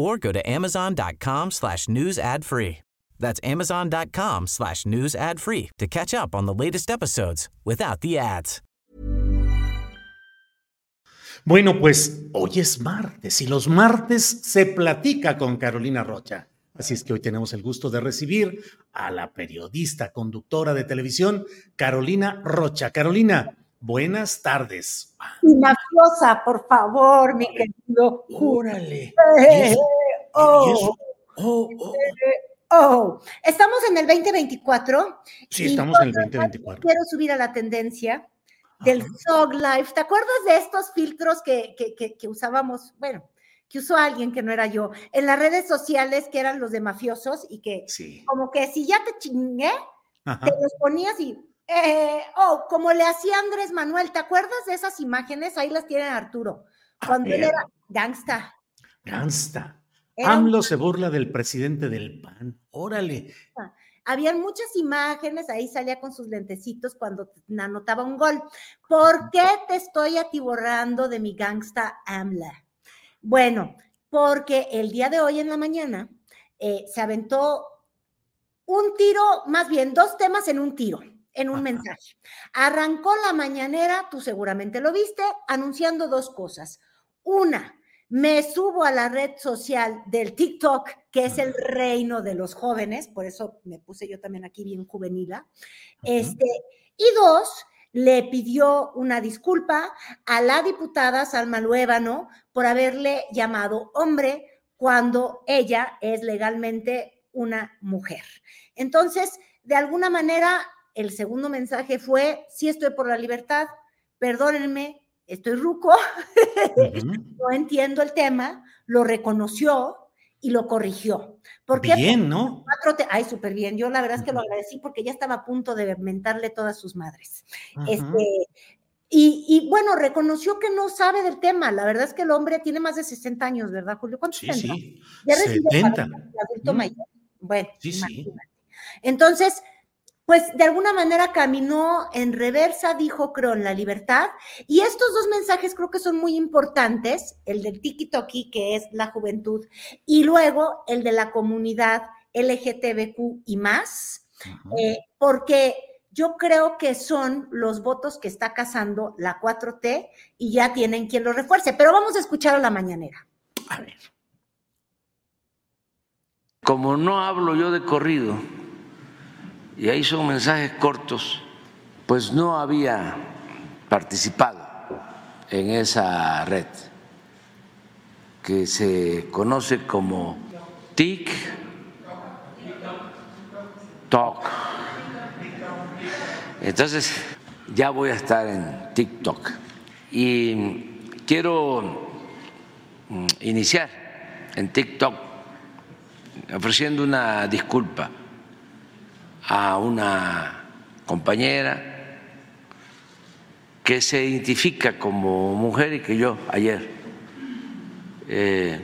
or go to amazon.com slash news ad free. That's amazon.com slash news ad free to catch up on the latest episodes without the ads. Bueno, pues hoy es martes y los martes se platica con Carolina Rocha. Así es que hoy tenemos el gusto de recibir a la periodista, conductora de televisión, Carolina Rocha. Carolina, buenas tardes. Y por favor, mi querido. Órale. Eh, oh. Oh, oh. eh, oh. Estamos en el 2024. Sí, estamos en el yo 2024. Quiero subir a la tendencia del Ajá. Zog Life. ¿Te acuerdas de estos filtros que, que, que, que usábamos? Bueno, que usó alguien que no era yo, en las redes sociales que eran los de mafiosos y que Sí. como que si ya te chingué, Ajá. te los ponías y, eh, oh, como le hacía Andrés Manuel, ¿te acuerdas de esas imágenes? Ahí las tiene Arturo, cuando él era gangsta. Gangsta. Era un- AMLO se burla del presidente del PAN. Órale. Habían muchas imágenes, ahí salía con sus lentecitos cuando anotaba un gol. ¿Por qué te estoy atiborrando de mi gangsta AMLA? Bueno, porque el día de hoy en la mañana eh, se aventó un tiro, más bien dos temas en un tiro, en un Ajá. mensaje. Arrancó la mañanera, tú seguramente lo viste, anunciando dos cosas. Una, me subo a la red social del TikTok, que es el reino de los jóvenes, por eso me puse yo también aquí bien juvenila. Este, y dos, le pidió una disculpa a la diputada Salma Luébano por haberle llamado hombre cuando ella es legalmente una mujer. Entonces, de alguna manera, el segundo mensaje fue, sí estoy por la libertad, perdónenme, estoy ruco, Ujú. no entiendo el tema, lo reconoció y lo corrigió. ¿Por qué? Bien, ¿no? Cuatro Ay, súper bien. Yo la verdad es que lo Ujú. agradecí porque ya estaba a punto de mentarle todas sus madres. Ajá. Este, y, y, bueno, reconoció que no sabe del tema. La verdad es que el hombre tiene más de 60 años, ¿verdad, Julio? ¿Cuántos Sí, sí. Ya recibe 70. para el adulto Mm. mayor. Bueno, Sí, sí. imagínate. Entonces, pues de alguna manera caminó en reversa, dijo creo en la libertad. Y estos dos mensajes creo que son muy importantes, el del tiki-toki, que es la juventud, y luego el de la comunidad LGTBQ y más, eh, porque yo creo que son los votos que está cazando la 4T y ya tienen quien lo refuerce. Pero vamos a escuchar a la mañanera. A ver. Como no hablo yo de corrido, y ahí son mensajes cortos, pues no había participado en esa red que se conoce como TIC Talk. Entonces ya voy a estar en TikTok y quiero mm, iniciar en TikTok ofreciendo una disculpa a una compañera que se identifica como mujer y que yo ayer eh,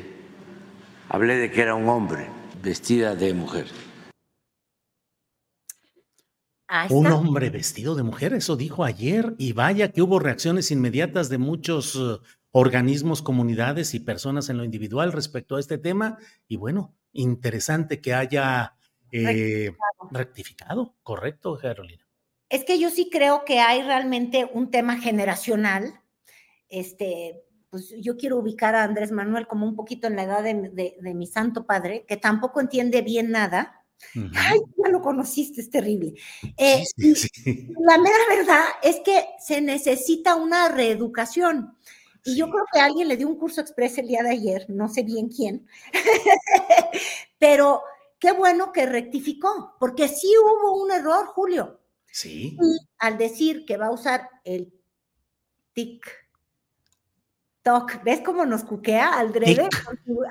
hablé de que era un hombre vestida de mujer. Ahí Un hombre vestido de mujer, eso dijo ayer, y vaya que hubo reacciones inmediatas de muchos eh, organismos, comunidades y personas en lo individual respecto a este tema. Y bueno, interesante que haya eh, rectificado, correcto, Carolina. Es que yo sí creo que hay realmente un tema generacional. Este, pues yo quiero ubicar a Andrés Manuel como un poquito en la edad de, de- de mi santo padre, que tampoco entiende bien nada, Ay, ya lo conociste, es terrible. Eh, la mera verdad es que se necesita una reeducación. Y yo creo que alguien le dio un curso express el día de ayer, no sé bien quién, pero qué bueno que rectificó, porque sí hubo un error, Julio. Sí. Y al decir que va a usar el TikTok, ¿ves cómo nos cuquea al drede?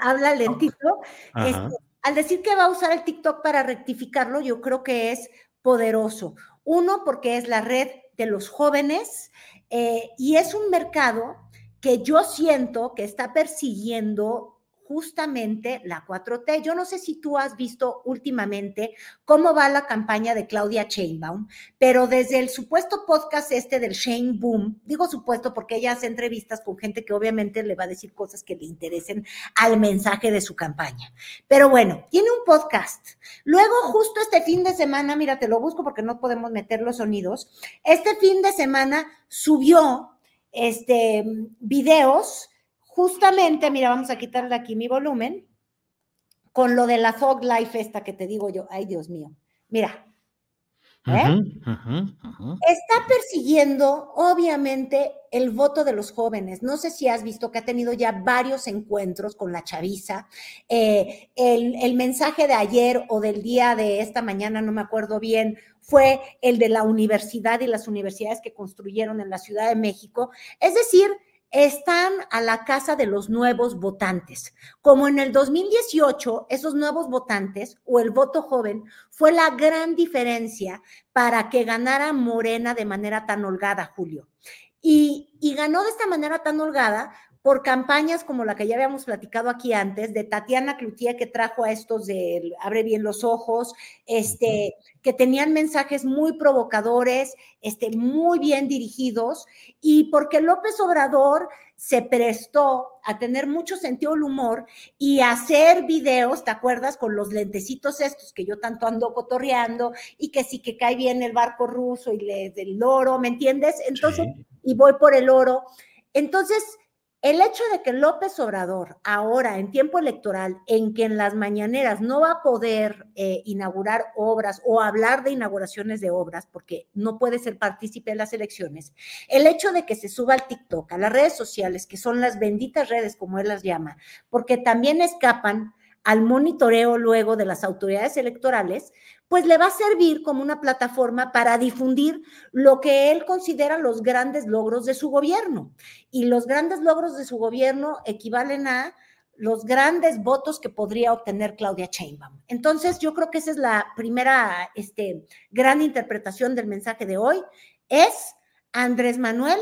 Habla lentito. Este, al decir que va a usar el TikTok para rectificarlo, yo creo que es poderoso. Uno, porque es la red de los jóvenes eh, y es un mercado que yo siento que está persiguiendo justamente la 4T. Yo no sé si tú has visto últimamente cómo va la campaña de Claudia Sheinbaum, pero desde el supuesto podcast este del Shane Boom, digo supuesto porque ella hace entrevistas con gente que obviamente le va a decir cosas que le interesen al mensaje de su campaña. Pero bueno, tiene un podcast. Luego, justo este fin de semana, mira, te lo busco porque no podemos meter los sonidos. Este fin de semana subió este videos justamente, mira, vamos a quitarle aquí mi volumen, con lo de la Fog Life esta que te digo yo, ay Dios mío, mira. ¿eh? Está persiguiendo, obviamente, el voto de los jóvenes. No sé si has visto que ha tenido ya varios encuentros con la chaviza. Eh, el, el mensaje de ayer o del día de esta mañana, no me acuerdo bien, fue el de la universidad y las universidades que construyeron en la Ciudad de México. Es decir, están a la casa de los nuevos votantes. Como en el 2018, esos nuevos votantes o el voto joven fue la gran diferencia para que ganara Morena de manera tan holgada, Julio. Y, y ganó de esta manera tan holgada por campañas como la que ya habíamos platicado aquí antes, de Tatiana Cloutier, que trajo a estos de Abre bien los ojos, este, que tenían mensajes muy provocadores, este, muy bien dirigidos, y porque López Obrador se prestó a tener mucho sentido del humor y a hacer videos, ¿te acuerdas? Con los lentecitos estos que yo tanto ando cotorreando y que sí que cae bien el barco ruso y le del oro, ¿me entiendes? Entonces, y voy por el oro. Entonces, el hecho de que López Obrador ahora en tiempo electoral, en que en las mañaneras no va a poder eh, inaugurar obras o hablar de inauguraciones de obras, porque no puede ser partícipe de las elecciones, el hecho de que se suba al TikTok, a las redes sociales, que son las benditas redes como él las llama, porque también escapan al monitoreo luego de las autoridades electorales, pues le va a servir como una plataforma para difundir lo que él considera los grandes logros de su gobierno. Y los grandes logros de su gobierno equivalen a los grandes votos que podría obtener Claudia Sheinbaum. Entonces, yo creo que esa es la primera este, gran interpretación del mensaje de hoy. Es Andrés Manuel,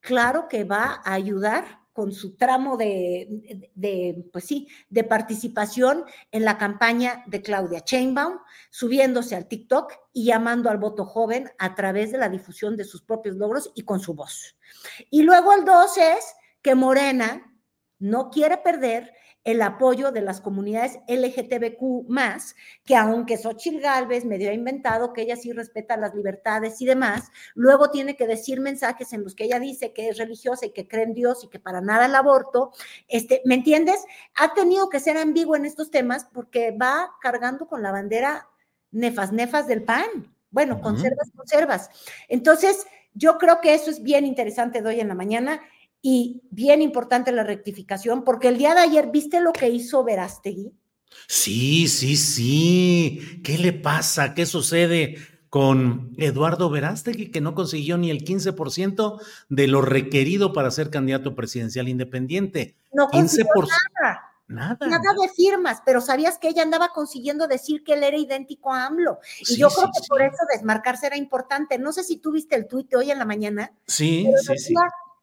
claro que va a ayudar con su tramo de, pues sí, de participación en la campaña de Claudia Chainbaum, subiéndose al TikTok y llamando al voto joven a través de la difusión de sus propios logros y con su voz. Y luego el dos es que Morena no quiere perder el apoyo de las comunidades LGTBQ más, que aunque Xochitl Galvez medio ha inventado que ella sí respeta las libertades y demás, luego tiene que decir mensajes en los que ella dice que es religiosa y que cree en Dios y que para nada el aborto, este, ¿me entiendes? Ha tenido que ser ambiguo en estos temas porque va cargando con la bandera nefas, nefas del pan. Bueno, conservas, conservas. Entonces, yo creo que eso es bien interesante de hoy en la mañana y bien importante la rectificación, porque el día de ayer, ¿viste lo que hizo Verástegui? Sí, sí, sí. ¿Qué le pasa? ¿Qué sucede con Eduardo Verástegui, que no consiguió ni el 15% de lo requerido para ser candidato presidencial independiente? No 15%. Nada. Nada. Nada de firmas, pero sabías que ella andaba consiguiendo decir que él era idéntico a AMLO. Y yo creo que por eso desmarcarse era importante. No sé si tú viste el tuit hoy en la mañana. Sí, sí, sí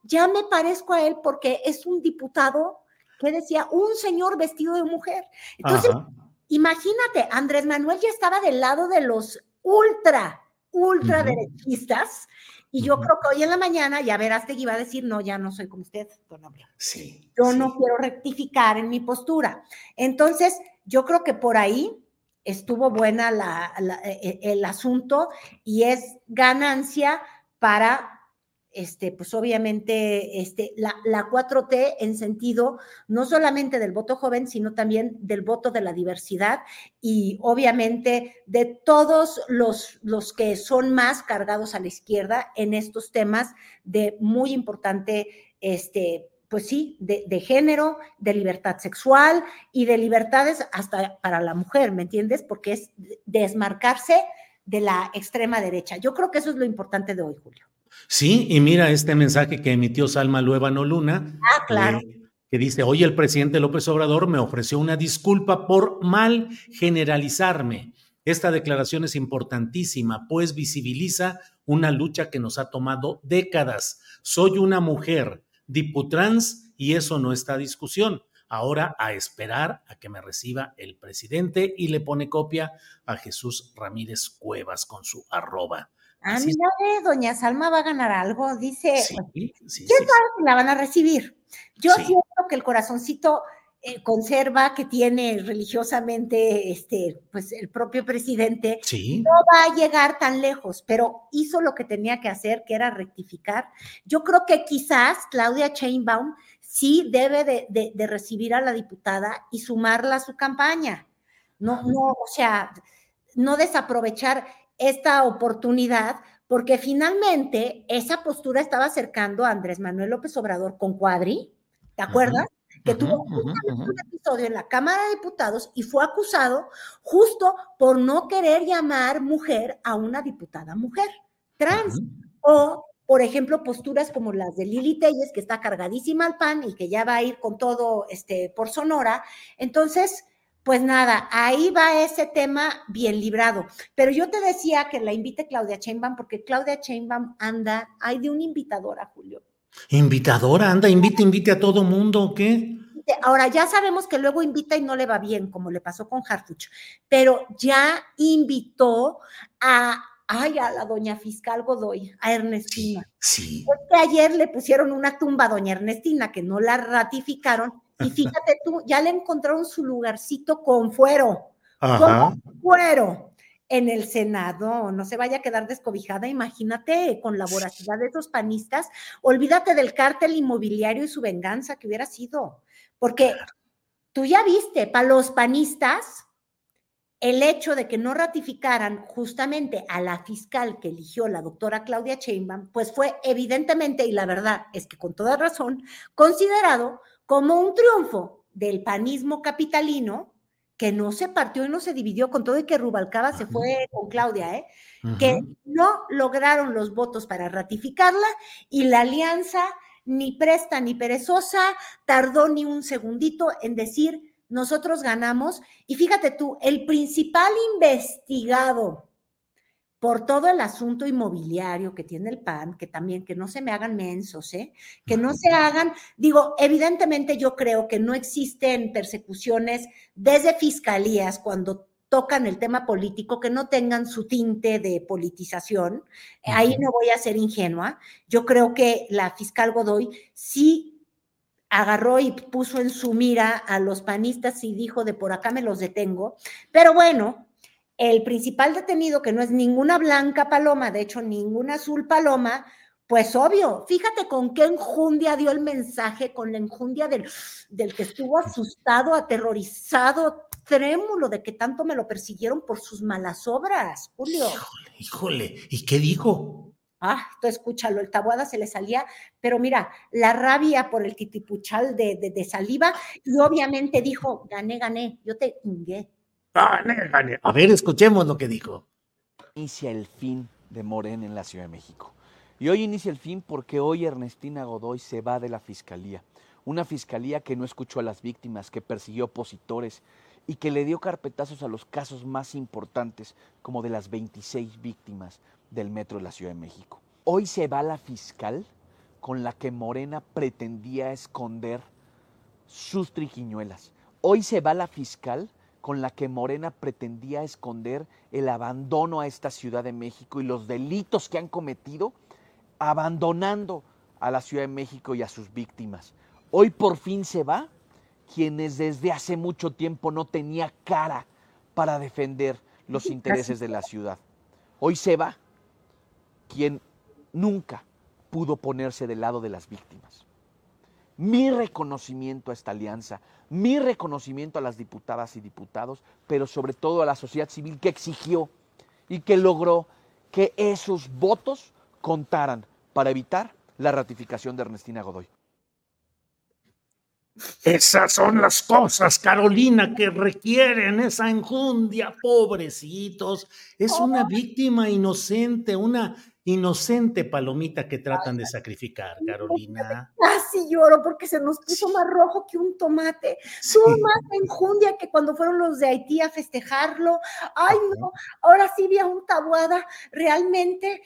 ya me parezco a él porque es un diputado que decía un señor vestido de mujer. Entonces, imagínate, Andrés Manuel ya estaba del lado de los ultra, ultra derechistas. Y yo creo que hoy en la mañana ya verás que iba a decir, no, ya no soy como usted, don Sí. Yo no quiero rectificar en mi postura. Entonces, yo creo que por ahí estuvo buena e, e, el asunto y es ganancia para este, pues obviamente este, la, la 4T en sentido no solamente del voto joven, sino también del voto de la diversidad y obviamente de todos los, los que son más cargados a la izquierda en estos temas de muy importante, este, pues sí, de, de, género, de libertad sexual y de libertades hasta para la mujer, ¿me entiendes? Porque es desmarcarse de la extrema derecha. Yo creo que eso es lo importante de hoy, Julio. Sí, y mira este mensaje que emitió Salma Luevano Luna. Ah, claro. Eh, que dice, hoy el presidente López Obrador me ofreció una disculpa por mal generalizarme. Esta declaración es importantísima, pues visibiliza una lucha que nos ha tomado décadas. Soy una mujer, diputrans, y eso no está a discusión. Ahora a esperar a que me reciba el presidente y le pone copia a Jesús Ramírez Cuevas con su arroba. Ah, mira, doña Salma va a ganar algo, dice. Sí, sí, ¿Quién sabe si la van a recibir? Yo siento que el corazoncito eh, conserva que tiene religiosamente este, pues el propio presidente, no va a llegar tan lejos, pero hizo lo que tenía que hacer, que era rectificar. Yo creo que quizás Claudia Chainbaum sí debe de, de, de recibir a la diputada y sumarla a su campaña. No, no, o sea, no desaprovechar esta oportunidad porque finalmente esa postura estaba acercando a Andrés Manuel López Obrador con Cuadri, ¿te acuerdas? que tuvo un episodio en la Cámara de Diputados y fue acusado justo por no querer llamar mujer a una diputada mujer trans. O, por ejemplo, posturas como las de Lili Telles, que está cargadísima al pan y que ya va a ir con todo este, por Sonora. Entonces, pues nada, ahí va ese tema bien librado. Pero yo te decía que la invite Claudia Chainbaum, porque Claudia Chainbaum anda, hay de una invitadora, Julio. Invitadora, anda, invite, invite a todo mundo, ¿qué? Ahora ya sabemos que luego invita y no le va bien, como le pasó con Harfuch, pero ya invitó a, ay, a la doña fiscal Godoy, a Ernestina. Sí. Porque ayer le pusieron una tumba a doña Ernestina que no la ratificaron y fíjate tú, ya le encontraron su lugarcito con fuero. Con fuero en el Senado, no se vaya a quedar descobijada, imagínate con la voracidad de esos panistas, olvídate del cártel inmobiliario y su venganza que hubiera sido, porque tú ya viste, para los panistas, el hecho de que no ratificaran justamente a la fiscal que eligió la doctora Claudia Sheinbaum, pues fue evidentemente, y la verdad es que con toda razón, considerado como un triunfo del panismo capitalino que no se partió y no se dividió con todo y que Rubalcaba se fue con Claudia, ¿eh? que no lograron los votos para ratificarla y la alianza ni presta ni perezosa tardó ni un segundito en decir nosotros ganamos y fíjate tú, el principal investigado por todo el asunto inmobiliario que tiene el PAN, que también, que no se me hagan mensos, ¿eh? que no se hagan, digo, evidentemente yo creo que no existen persecuciones desde fiscalías cuando tocan el tema político, que no tengan su tinte de politización. Ahí no voy a ser ingenua. Yo creo que la fiscal Godoy sí agarró y puso en su mira a los panistas y dijo de por acá me los detengo. Pero bueno, el principal detenido, que no es ninguna blanca paloma, de hecho ninguna azul paloma, pues obvio, fíjate con qué enjundia dio el mensaje, con la enjundia del, del que estuvo asustado, aterrorizado, trémulo de que tanto me lo persiguieron por sus malas obras, Julio. Híjole, híjole, ¿y qué dijo? Ah, tú escúchalo, el tabuada se le salía, pero mira, la rabia por el titipuchal de, de, de saliva, y obviamente dijo, gané, gané, yo te ingué. A ver, escuchemos lo que dijo. Inicia el fin de Morena en la Ciudad de México. Y hoy inicia el fin porque hoy Ernestina Godoy se va de la fiscalía. Una fiscalía que no escuchó a las víctimas, que persiguió opositores y que le dio carpetazos a los casos más importantes, como de las 26 víctimas del metro de la Ciudad de México. Hoy se va la fiscal con la que Morena pretendía esconder sus triquiñuelas. Hoy se va la fiscal con la que Morena pretendía esconder el abandono a esta Ciudad de México y los delitos que han cometido, abandonando a la Ciudad de México y a sus víctimas. Hoy por fin se va quienes desde hace mucho tiempo no tenía cara para defender los intereses de la ciudad. Hoy se va quien nunca pudo ponerse del lado de las víctimas. Mi reconocimiento a esta alianza, mi reconocimiento a las diputadas y diputados, pero sobre todo a la sociedad civil que exigió y que logró que esos votos contaran para evitar la ratificación de Ernestina Godoy. Esas son las cosas, Carolina, que requieren esa enjundia, pobrecitos. Es una víctima inocente, una inocente palomita que tratan de sacrificar, Carolina. Casi lloro porque se nos puso más rojo que un tomate. Tuvo más enjundia que cuando fueron los de Haití a festejarlo. Ay, no, ahora sí vi a un tabuada realmente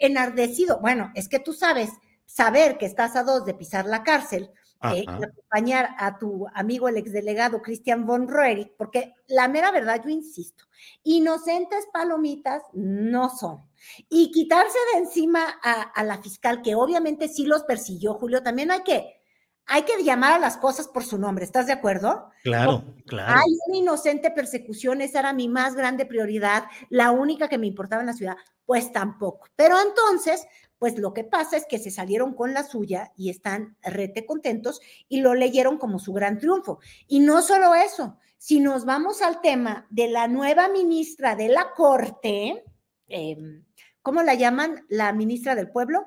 enardecido. Bueno, es que tú sabes, saber que estás a dos de pisar la cárcel eh, y acompañar a tu amigo el exdelegado Christian von Roerich, porque la mera verdad, yo insisto, inocentes palomitas no son. Y quitarse de encima a, la fiscal, que obviamente sí los persiguió, Julio, también hay que, hay que llamar a las cosas por su nombre, ¿estás de acuerdo? Claro, claro. Hay una inocente persecución, esa era mi más grande prioridad, la única que me importaba en la ciudad, pues tampoco. Pero entonces, pues lo que pasa es que se salieron con la suya y están rete contentos y lo leyeron como su gran triunfo. Y no solo eso, si nos vamos al tema de la nueva ministra de la Corte, em, ¿cómo la llaman? ¿La ministra del Pueblo?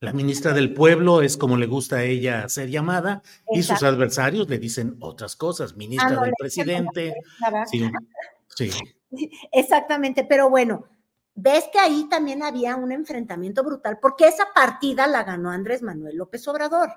La ministra del Pueblo es como le gusta a ella ser llamada y sus adversarios le dicen otras cosas, ministra ah, del presidente. Sí, sí. Exactamente, pero bueno, ves que ahí también había un enfrentamiento brutal, porque esa partida la ganó Andrés Manuel López Obrador.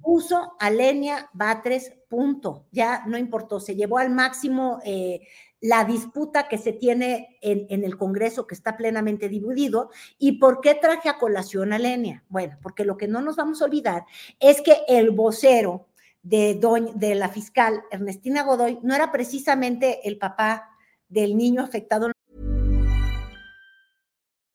Puso a Lenia Batres, punto. Ya no importó, se llevó al máximo eh, la disputa que se tiene en, el Congreso, que está plenamente dividido. ¿Y por qué traje a colación a Lenia? Bueno, porque lo que no nos vamos a olvidar es que el vocero de, de la fiscal Ernestina Godoy no era precisamente el papá del niño afectado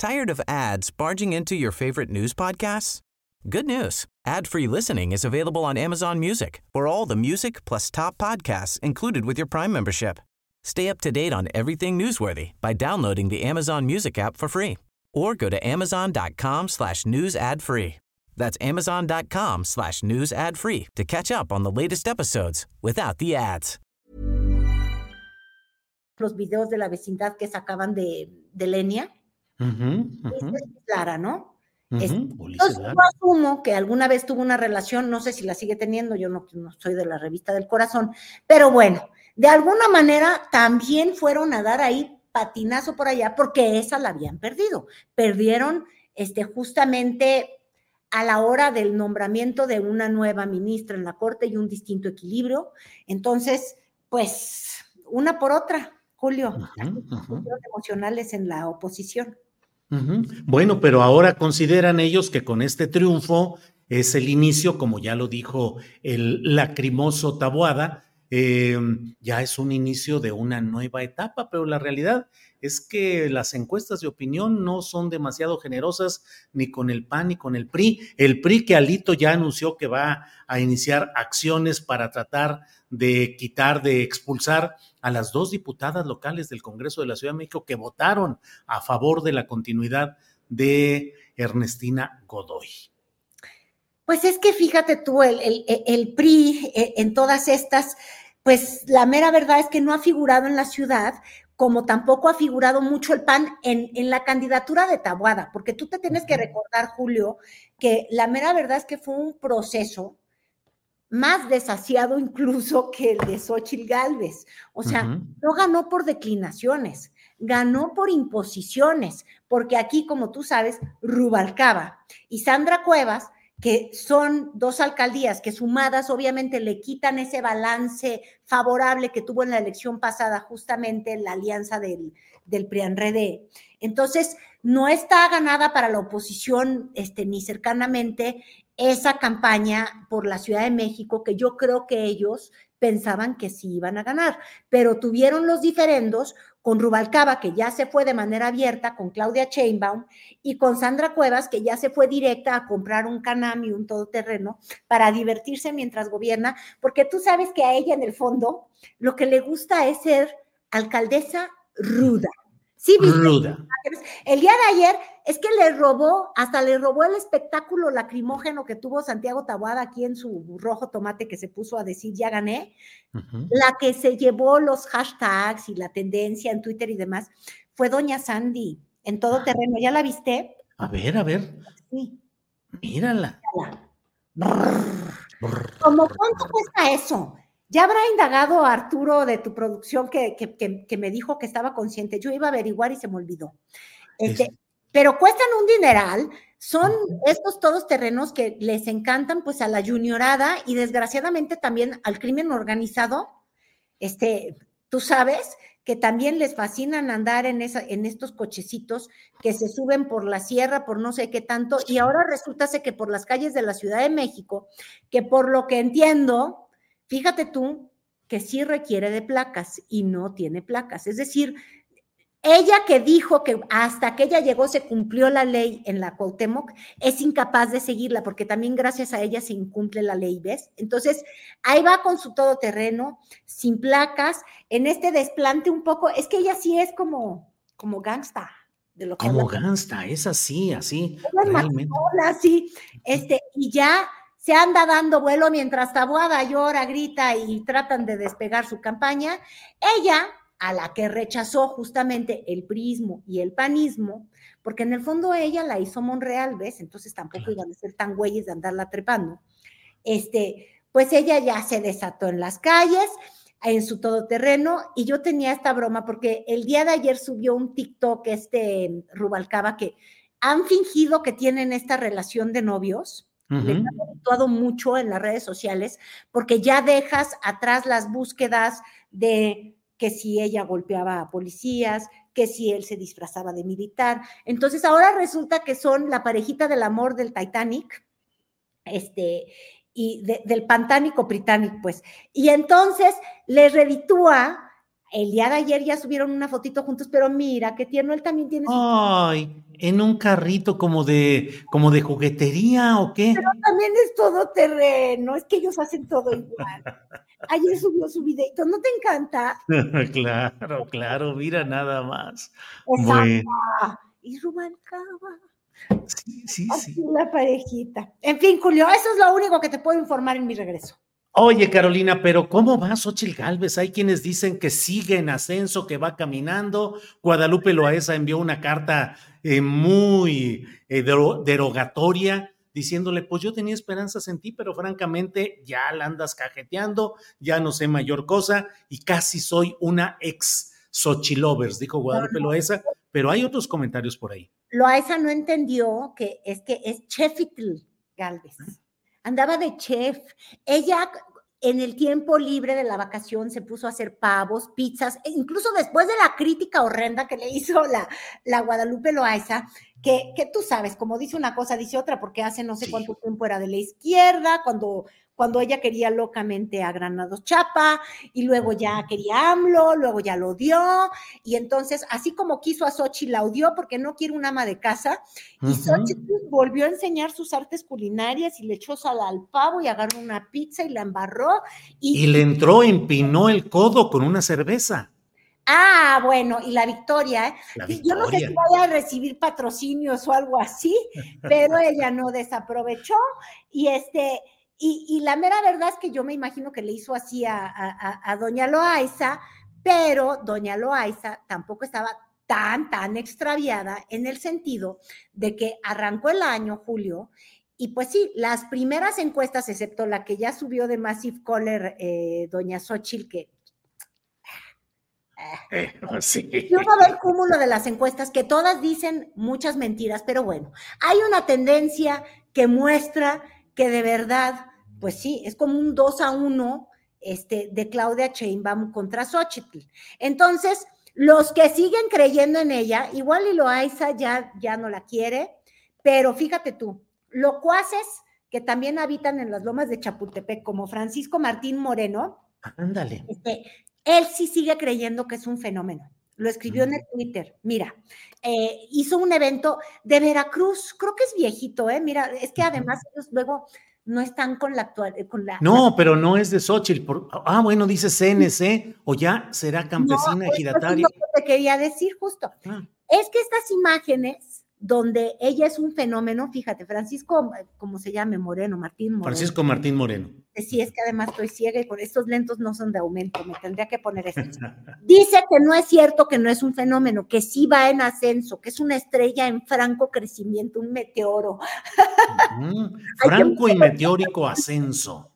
Tired of ads barging into your favorite news podcasts? Good news. Ad-free listening is available on Amazon Music for all the music plus top podcasts included with your Prime membership. Stay up to date on everything newsworthy by downloading the Amazon Music app for free or go to amazon.com slash news ad free. That's amazon.com slash news ad free to catch up on the latest episodes without the ads. Los videos de la vecindad que sacaban de, de Lenia es Clara, ¿no? entonces, yo asumo que alguna vez tuvo una relación, no sé si la sigue teniendo, yo no, no soy de la revista del corazón, pero bueno, de alguna manera también fueron a dar ahí patinazo por allá porque esa la habían perdido. Perdieron este, justamente a la hora del nombramiento de una nueva ministra en la Corte y un distinto equilibrio. Entonces, pues, una por otra, Julio, emocionales en la oposición. Bueno, pero ahora consideran ellos que con este triunfo es el inicio, como ya lo dijo el lacrimoso Tabuada, em, ya es un inicio de una nueva etapa, pero la realidad es que las encuestas de opinión no son demasiado generosas ni con el PAN ni con el PRI. El PRI que Alito ya anunció que va a iniciar acciones para tratar de quitar, de expulsar a las dos diputadas locales del Congreso de la Ciudad de México que votaron a favor de la continuidad de Ernestina Godoy. Pues es que fíjate tú, el, el, PRI eh, en todas estas, pues la mera verdad es que no ha figurado en la ciudad, como tampoco ha figurado mucho el PAN en, en, la candidatura de Tabuada, porque tú te tienes que recordar, Julio, que la mera verdad es que fue un proceso más desasiado incluso que el de Xochitl Galvez. O sea, no ganó por declinaciones, ganó por imposiciones, porque aquí, como tú sabes, Rubalcaba y Sandra Cuevas, que son dos alcaldías que sumadas obviamente le quitan ese balance favorable que tuvo en la elección pasada justamente la alianza del, del PRIAN-RD. Entonces, no está ganada para la oposición este, ni cercanamente esa campaña por la Ciudad de México, que yo creo que ellos pensaban que sí iban a ganar, pero tuvieron los diferendos con Rubalcaba, que ya se fue de manera abierta, con Claudia Chainbaum, y con Sandra Cuevas, que ya se fue directa a comprar un Canam y un todoterreno para divertirse mientras gobierna, porque tú sabes que a ella en el fondo lo que le gusta es ser alcaldesa ruda. Sí, Ruda. El día de ayer es que le robó, hasta le robó el espectáculo lacrimógeno que tuvo Santiago Tabuada aquí en su rojo tomate que se puso a decir ya gané. La que se llevó los hashtags y la tendencia en Twitter y demás fue Doña Sandy en todo terreno. ¿Ya la viste? A ver, a ver. Sí. Mírala. ¿Cómo cuánto cuesta eso? Ya habrá indagado Arturo de tu producción que, que, me dijo que estaba consciente. Yo iba a averiguar y se me olvidó. Este, pero cuestan un dineral. Son estos todos terrenos que les encantan pues a la juniorada y desgraciadamente también al crimen organizado. Este, tú sabes que también les fascinan andar en, esa, en estos cochecitos que se suben por la sierra, por no sé qué tanto, y ahora resulta que por las calles de la Ciudad de México, que por lo que entiendo, Fíjate tú que sí requiere de placas y no tiene placas. Es decir, ella que dijo que hasta que ella llegó se cumplió la ley en la Cuauhtémoc, es incapaz de seguirla porque también gracias a ella se incumple la ley, ¿ves? Entonces, ahí va con su todoterreno, sin placas, en este desplante un poco, es que ella sí es como, como gangsta. De lo que como gangsta, es así, así. realmente. Así, este, y ya se anda dando vuelo mientras Tabuada llora, grita y tratan de despegar su campaña. Ella, a la que rechazó justamente el prismo y el panismo, porque en el fondo ella la hizo Monreal, ¿ves? Entonces tampoco iban a ser tan güeyes de andarla trepando. Este, pues ella ya se desató en las calles, en su todoterreno, y yo tenía esta broma porque el día de ayer subió un TikTok este Rubalcaba que han fingido que tienen esta relación de novios le han actuado mucho en las redes sociales porque ya dejas atrás las búsquedas de que si ella golpeaba a policías, que si él se disfrazaba de militar. Entonces ahora resulta que son la parejita del amor del Titanic, este, y del pantánico Británico, pues. Y entonces le reditúa el día de ayer ya subieron una fotito juntos, pero mira, qué tierno, él también tiene Ay, en un carrito como de, como de juguetería o qué. Pero también es todo terreno, es que ellos hacen todo igual. Ayer subió su videito, ¿no te encanta? claro, claro, mira nada más. Bueno. Y Rubalcaba. Sí, sí, sí. La parejita. En fin, Julio, eso es lo único que te puedo informar en mi regreso. Oye, Carolina, pero ¿cómo va Xochitl Galvez? Hay quienes dicen que sigue en ascenso, que va caminando. Guadalupe Loaesa envió una carta eh, muy eh, derogatoria diciéndole, pues yo tenía esperanzas en ti, pero francamente ya la andas cajeteando, ya no sé mayor cosa y casi soy una ex Xochilovers, dijo Guadalupe Loaesa, pero hay otros comentarios por ahí. Loaesa no entendió que es que es Chefitl Galvez andaba de chef. Ella en el tiempo libre de la vacación se puso a hacer pavos, pizzas, e incluso después de la crítica horrenda que le hizo la, la Guadalupe Loaiza, que, que tú sabes, como dice una cosa, dice otra, porque hace no sé cuánto tiempo era de la izquierda, cuando cuando ella quería locamente a Granados Chapa y luego ya quería AMLO, luego ya lo dio y entonces así como quiso a Sochi la odió porque no quiere un ama de casa y Sochi volvió a enseñar sus artes culinarias y le echó sal al pavo y agarró una pizza y la embarró y, y le entró, empinó el codo con una cerveza. Ah, bueno, y la victoria, ¿eh? Yo no sé si vaya a recibir patrocinios o algo así, pero ella no desaprovechó y este, y, la mera verdad es que yo me imagino que le hizo así a, doña Loaiza, pero doña Loaiza tampoco estaba tan, tan extraviada en el sentido de que arrancó el año, Julio, y pues sí, las primeras encuestas, excepto la que ya subió de Massive Caller, eh, doña Xochitl, que Eh, pues sí. Y uno ve el cúmulo de las encuestas que todas dicen muchas mentiras, pero bueno, hay una tendencia que muestra que de verdad, pues sí, es como un 2 a 1 este, de Claudia Sheinbaum contra Xochitl. Entonces, los que siguen creyendo en ella, igual y Loaiza ya, ya no la quiere, pero fíjate tú, locuaces que también habitan en las lomas de Chapultepec, como Francisco Martín Moreno, Ándale. este, él sí sigue creyendo que es un fenómeno. Lo escribió en el Twitter. Mira, eh, hizo un evento de Veracruz, creo que es viejito, ¿eh? Mira, es que además ellos luego no están con la actual, eh, con la. No, pero no es de Xochitl. por- ah, bueno, dice CNC, o ya será No, campesina es ejidataria. lo que te quería decir justo. Ah, Es que estas imágenes donde ella es un fenómeno, fíjate, Francisco, ¿cómo se llame? Moreno, Martín Moreno. Francisco Martín Moreno. Sí, es que además estoy ciega y con estos lentos no son de aumento, me tendría que poner estos. Dice que no es cierto, que no es un fenómeno, que sí va en ascenso, que es una estrella en franco crecimiento, un meteoro. Franco y meteórico ascenso.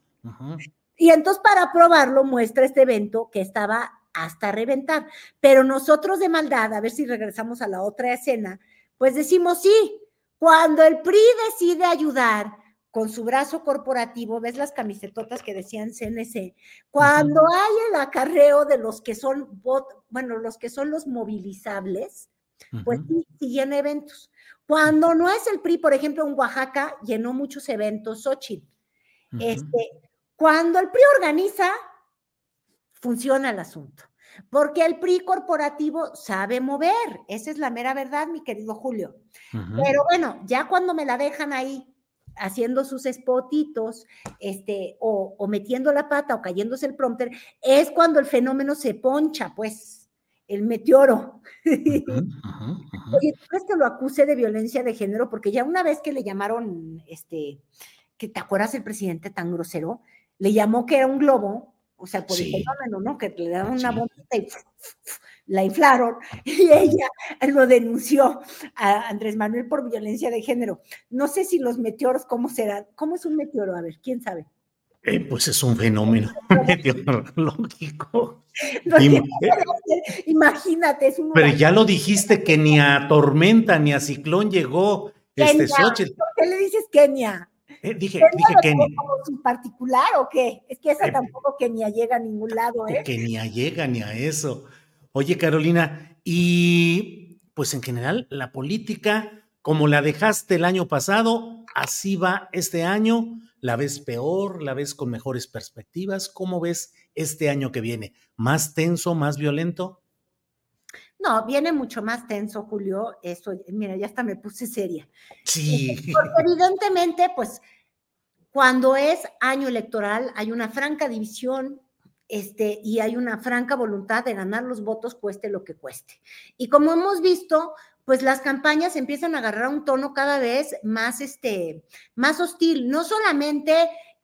Y entonces para probarlo muestra este evento que estaba hasta reventar. Pero nosotros de maldad, a ver si regresamos a la otra escena, pues decimos sí, cuando el PRI decide ayudar con su brazo corporativo, ves las camisetotas que decían CNC, cuando hay el acarreo de los que son, bueno, los que son los movilizables, pues sí, sí llena eventos. Cuando no es el PRI, por ejemplo, en Oaxaca llenó muchos eventos Xochitl. Este, cuando el PRI organiza, funciona el asunto. Porque el PRI corporativo sabe mover. Esa es la mera verdad, mi querido Julio. Pero bueno, ya cuando me la dejan ahí haciendo sus spotitos, este, o, o metiendo la pata o cayéndose el prompter, es cuando el fenómeno se poncha, pues, el meteoro. Oye, ¿tú crees que lo acuse de violencia de género? Porque ya una vez que le llamaron, este, que te acuerdas el presidente tan grosero, le llamó que era un globo, o sea, por Sí. el fenómeno, ¿no? Que le daban una Sí. bombita y la inflaron, y ella lo denunció a Andrés Manuel por violencia de género. No sé si los meteoros, ¿cómo serán? ¿Cómo es un meteoro? A ver, ¿quién sabe? Eh, pues es un fenómeno meteorológico. No Im- Imagínate, es un Pero ya lo dijiste que ni a tormenta ni a ciclón llegó este. Xochitl. ¿Por qué le dices Kenia? Eh, dije, ¿Kenia dije ni, como su particular o qué? Es que esa Eh, tampoco Kenia llega a ningún lado, ¿eh? que ni a llega ni a eso. Oye, Carolina, y pues en general la política, como la dejaste el año pasado, así va este año. ¿La ves peor? ¿La ves con mejores perspectivas? ¿Cómo ves este año que viene? ¿Más tenso, más violento? No, viene mucho más tenso, Julio. Eso, mira, ya hasta me puse seria. Sí. Porque evidentemente, pues, cuando es año electoral, hay una franca división este, y hay una franca voluntad de ganar los votos, cueste lo que cueste. Y como hemos visto, pues las campañas empiezan a agarrar un tono cada vez más, este, más hostil, no solamente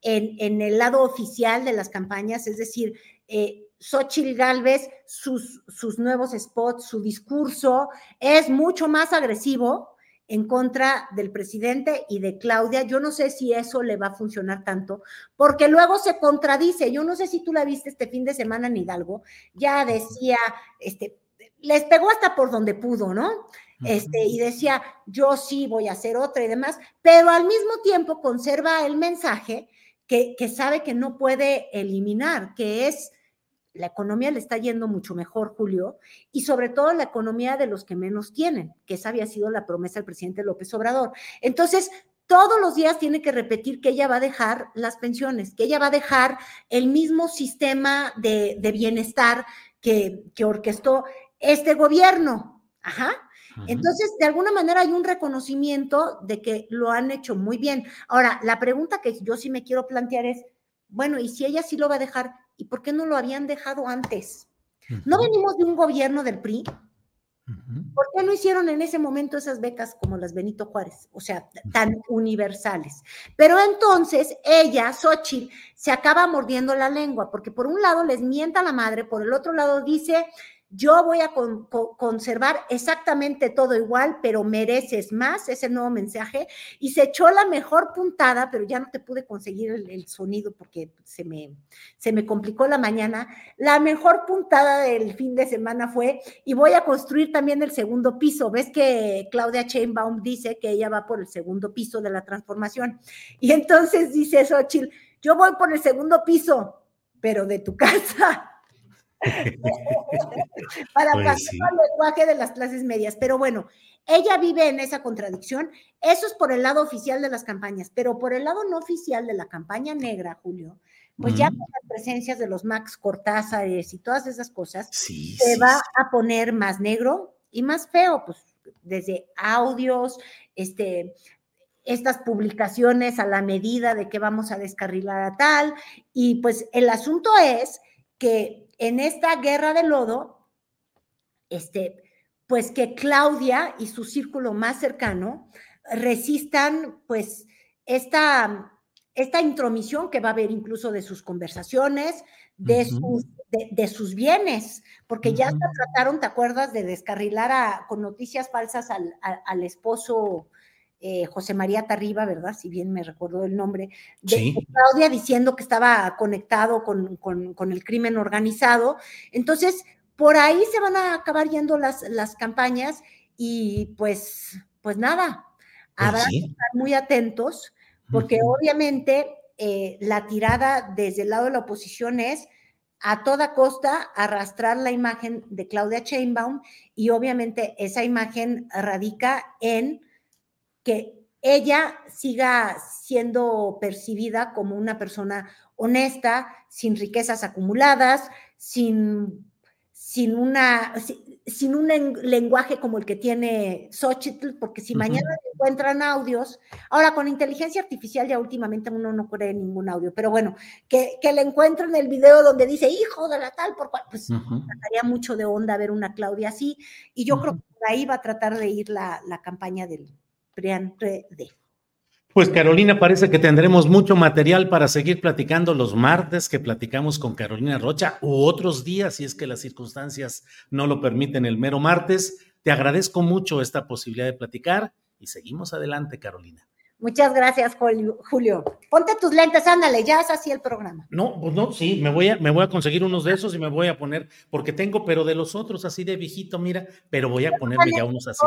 en, en el lado oficial de las campañas, es decir, eh, Xochitl Galvez, sus, sus nuevos spots, su discurso es mucho más agresivo en contra del presidente y de Claudia. Yo no sé si eso le va a funcionar tanto, porque luego se contradice. Yo no sé si tú la viste este fin de semana en Hidalgo, ya decía, este, les pegó hasta por donde pudo, ¿no? Este, y decía, yo sí voy a hacer otra y demás, pero al mismo tiempo conserva el mensaje que, que sabe que no puede eliminar, que es la economía le está yendo mucho mejor, Julio, y sobre todo la economía de los que menos tienen, que esa había sido la promesa del presidente López Obrador. Entonces, todos los días tiene que repetir que ella va a dejar las pensiones, que ella va a dejar el mismo sistema de, de bienestar que, que orquestó este gobierno. Ajá. Entonces, de alguna manera hay un reconocimiento de que lo han hecho muy bien. Ahora, la pregunta que yo sí me quiero plantear es, bueno, ¿y si ella sí lo va a dejar? ¿Y por qué no lo habían dejado antes? ¿No venimos de un gobierno del PRI? ¿Por qué no hicieron en ese momento esas becas como las Benito Juárez? O sea, tan universales. Pero entonces ella, Xochitl, se acaba mordiendo la lengua, porque por un lado les mienta la madre, por el otro lado dice yo voy a conservar exactamente todo igual, pero mereces más, ese nuevo mensaje. Y se echó la mejor puntada, pero ya no te pude conseguir el, sonido porque se me, se me complicó la mañana. La mejor puntada del fin de semana fue, y voy a construir también el segundo piso. ¿Ves que Claudia Chainbaum dice que ella va por el segundo piso de la transformación? Y entonces dice Xochitl, yo voy por el segundo piso, pero de tu casa. para pues pasar al lenguaje de las clases medias. Pero bueno, ella vive en esa contradicción. Eso es por el lado oficial de las campañas, pero por el lado no oficial de la campaña negra, Julio, pues ya con las presencias de los Max Cortázares y todas esas cosas, se va a poner más negro y más feo, pues desde audios, este, estas publicaciones a la medida de que vamos a descarrilar a tal. Y pues el asunto es que en esta guerra de lodo, este, pues que Claudia y su círculo más cercano resistan pues esta, esta intromisión que va a haber incluso de sus conversaciones, de, sus, de, sus bienes, porque ya trataron, ¿te acuerdas?, de descarrilar con noticias falsas al, al esposo eh, José María Tarriba, ¿verdad? Si bien me recuerdo el nombre, de, Claudia diciendo que estaba conectado con, el crimen organizado. Entonces, por ahí se van a acabar yendo las, las campañas y pues, pues nada, pues habrá que estar muy atentos porque obviamente eh, la tirada desde el lado de la oposición es a toda costa arrastrar la imagen de Claudia Chainbaum y obviamente esa imagen radica en que ella siga siendo percibida como una persona honesta, sin riquezas acumuladas, sin, sin, una, sin, un lenguaje como el que tiene Xochitl, porque si mañana encuentran audios, ahora con inteligencia artificial ya últimamente uno no cree ningún audio, pero bueno, que, que le encuentren el video donde dice hijo de la tal, por cual, pues uh mucho de onda ver una Claudia así, y yo creo que por ahí va a tratar de ir la, la campaña del, pues Carolina, parece que tendremos mucho material para seguir platicando los martes que platicamos con Carolina Rocha u otros días, si es que las circunstancias no lo permiten el mero martes. Te agradezco mucho esta posibilidad de platicar y seguimos adelante, Carolina. Muchas gracias, Julio. Ponte tus lentes, ándale, ya es así el programa. No, pues no, sí, me voy a, me voy a conseguir unos de esos y me voy a poner, porque tengo, pero de los otros así de viejito, mira, pero voy a ponerme ya unos así.